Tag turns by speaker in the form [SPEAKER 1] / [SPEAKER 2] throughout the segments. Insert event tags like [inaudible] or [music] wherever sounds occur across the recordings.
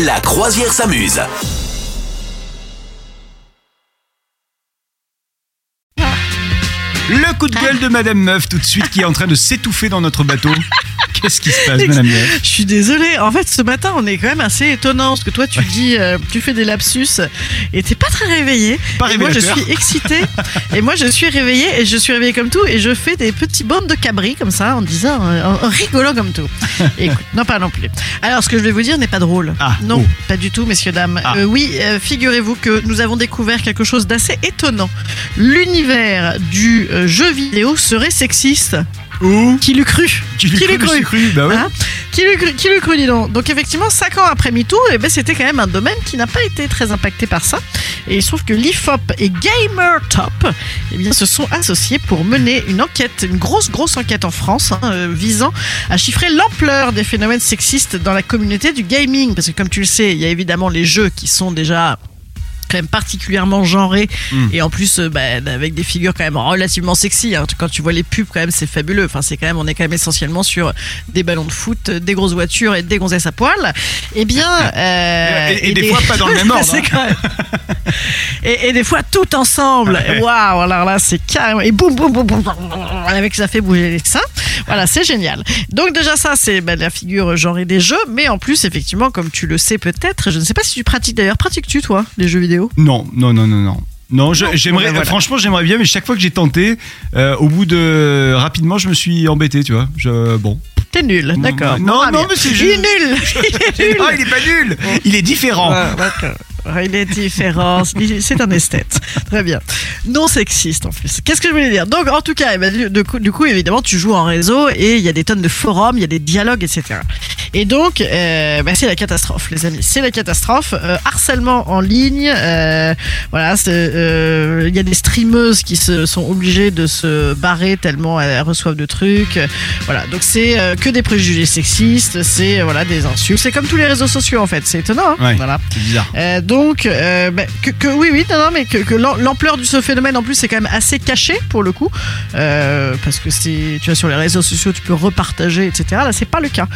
[SPEAKER 1] La croisière s'amuse.
[SPEAKER 2] Le coup de gueule de Madame Meuf tout de suite qui est en train de s'étouffer dans notre bateau. Qu'est-ce qui se passe, Madame
[SPEAKER 3] Je suis désolée. En fait, ce matin, on est quand même assez étonnant parce que toi, tu dis, euh, tu fais des lapsus et t'es pas très réveillé.
[SPEAKER 2] Pas
[SPEAKER 3] et moi, je suis excitée. [laughs] et moi, je suis réveillée et je suis réveillée comme tout et je fais des petits bandes de cabri comme ça en disant, euh, en, en rigolant comme tout. [laughs] Écoute, non pas non plus. Alors, ce que je vais vous dire n'est pas drôle.
[SPEAKER 2] Ah,
[SPEAKER 3] non,
[SPEAKER 2] oh.
[SPEAKER 3] pas du tout, messieurs dames.
[SPEAKER 2] Ah.
[SPEAKER 3] Euh, oui, euh, figurez-vous que nous avons découvert quelque chose d'assez étonnant. L'univers du jeu vidéo serait sexiste.
[SPEAKER 2] Où?
[SPEAKER 3] Qui l'eût cru?
[SPEAKER 2] Qui l'eût cru, bah.
[SPEAKER 3] Hein qui l'eût cru, dis donc. Donc effectivement, 5 ans après MeToo, eh ben, c'était quand même un domaine qui n'a pas été très impacté par ça. Et il se trouve que l'IFOP et GamerTop eh bien, se sont associés pour mener une enquête, une grosse, grosse enquête en France, hein, euh, visant à chiffrer l'ampleur des phénomènes sexistes dans la communauté du gaming. Parce que comme tu le sais, il y a évidemment les jeux qui sont déjà quand même particulièrement genrés
[SPEAKER 2] Mm.
[SPEAKER 3] et en plus euh, bah, avec des figures quand même relativement sexy hein. quand tu vois les pubs quand même c'est fabuleux enfin c'est quand même on est quand même essentiellement sur des ballons de foot des grosses voitures et des gonzesses à poil et bien euh,
[SPEAKER 2] Et- et des fois pas dans le même ordre, hein.
[SPEAKER 3] même- et, et des fois tout ensemble waouh alors là c'est carrément et boum boum boum boum boum, avec ça fait bouger les seins voilà c'est génial donc déjà ça c'est bah, la figure genrée des jeux mais en plus effectivement comme tu le sais peut-être je ne sais pas si tu pratiques d'ailleurs pratiques-tu toi les jeux vidéo?
[SPEAKER 2] Non, non, non, non, non. Non, j'aimerais,
[SPEAKER 3] voilà.
[SPEAKER 2] franchement, j'aimerais bien, mais chaque fois que j'ai tenté, euh, au bout de rapidement, je me suis embêté, tu vois. Je, bon.
[SPEAKER 3] T'es nul, d'accord.
[SPEAKER 2] Non,
[SPEAKER 3] Ah,
[SPEAKER 2] non, mais c'est
[SPEAKER 3] Il
[SPEAKER 2] juste-
[SPEAKER 3] est nul [laughs] Il est nul
[SPEAKER 2] Non, il est pas nul. Il est différent.
[SPEAKER 3] Ouais, d'accord. Ouais, Il est différent, c'est un esthète. Très bien. Non sexiste en plus. Qu'est-ce que je voulais dire? Donc en tout cas, eh ben, du, coup, du coup, évidemment, tu joues en réseau et il y a des tonnes de forums, il y a des dialogues, etc. Et donc, euh, bah, c'est la catastrophe, les amis. C'est la catastrophe. Euh, harcèlement en ligne. euh, voilà, il y a des streameuses qui se sont obligées de se barrer tellement elles reçoivent de trucs. Voilà, donc c'est que des préjugés sexistes, c'est voilà des insultes. C'est comme tous les réseaux sociaux en fait. C'est étonnant. hein
[SPEAKER 2] Ouais.
[SPEAKER 3] voilà.
[SPEAKER 2] C'est bizarre.
[SPEAKER 3] Donc, bah, que, que- oui, oui, non, non, mais que, que l'am- l'ampleur de ce phénomène en plus c'est quand même assez caché pour le coup, parce que c'est, tu vois, sur les réseaux sociaux, tu peux repartager, etc. Là, c'est pas le cas.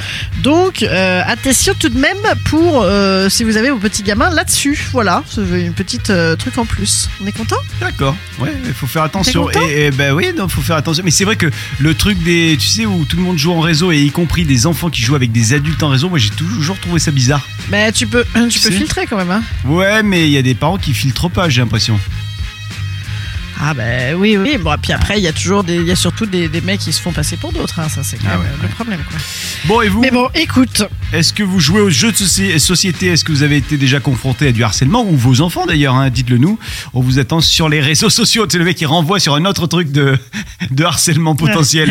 [SPEAKER 3] Donc, euh, attention tout de même pour euh, si vous avez vos petits gamins là-dessus. Voilà, une petite euh, truc en plus. On est content
[SPEAKER 2] D'accord. Ouais, il faut faire attention. Et, et ben oui, non, faut faire attention. Mais c'est vrai que le truc des, tu sais, où tout le monde joue en réseau et y compris des enfants qui jouent avec des adultes en réseau, moi j'ai toujours trouvé ça bizarre.
[SPEAKER 3] Mais tu peux, tu peux filtrer quand même. Hein.
[SPEAKER 2] Ouais, mais il y a des parents qui filtrent pas, j'ai l'impression.
[SPEAKER 3] Ah ben oui, oui. Bon, et puis après, il y a toujours des, il y a surtout des, des mecs qui se font passer pour d'autres. hein. Ça, c'est quand
[SPEAKER 2] Ah
[SPEAKER 3] même
[SPEAKER 2] ouais,
[SPEAKER 3] le problème. Quoi.
[SPEAKER 2] Bon, et vous
[SPEAKER 3] Mais bon, écoute.
[SPEAKER 2] Est-ce que vous jouez aux jeux de soci- société? Est-ce que vous avez été déjà confronté à du harcèlement? Ou vos enfants d'ailleurs, hein, dites-le nous. On vous attend sur les réseaux sociaux. C'est le mec qui renvoie sur un autre truc de, de harcèlement [laughs] potentiel.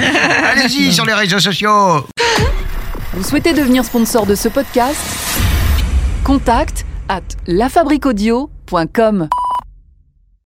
[SPEAKER 2] Allez-y sur les réseaux sociaux
[SPEAKER 4] Vous souhaitez devenir sponsor de ce podcast? Contact à lafabriquaudio.com.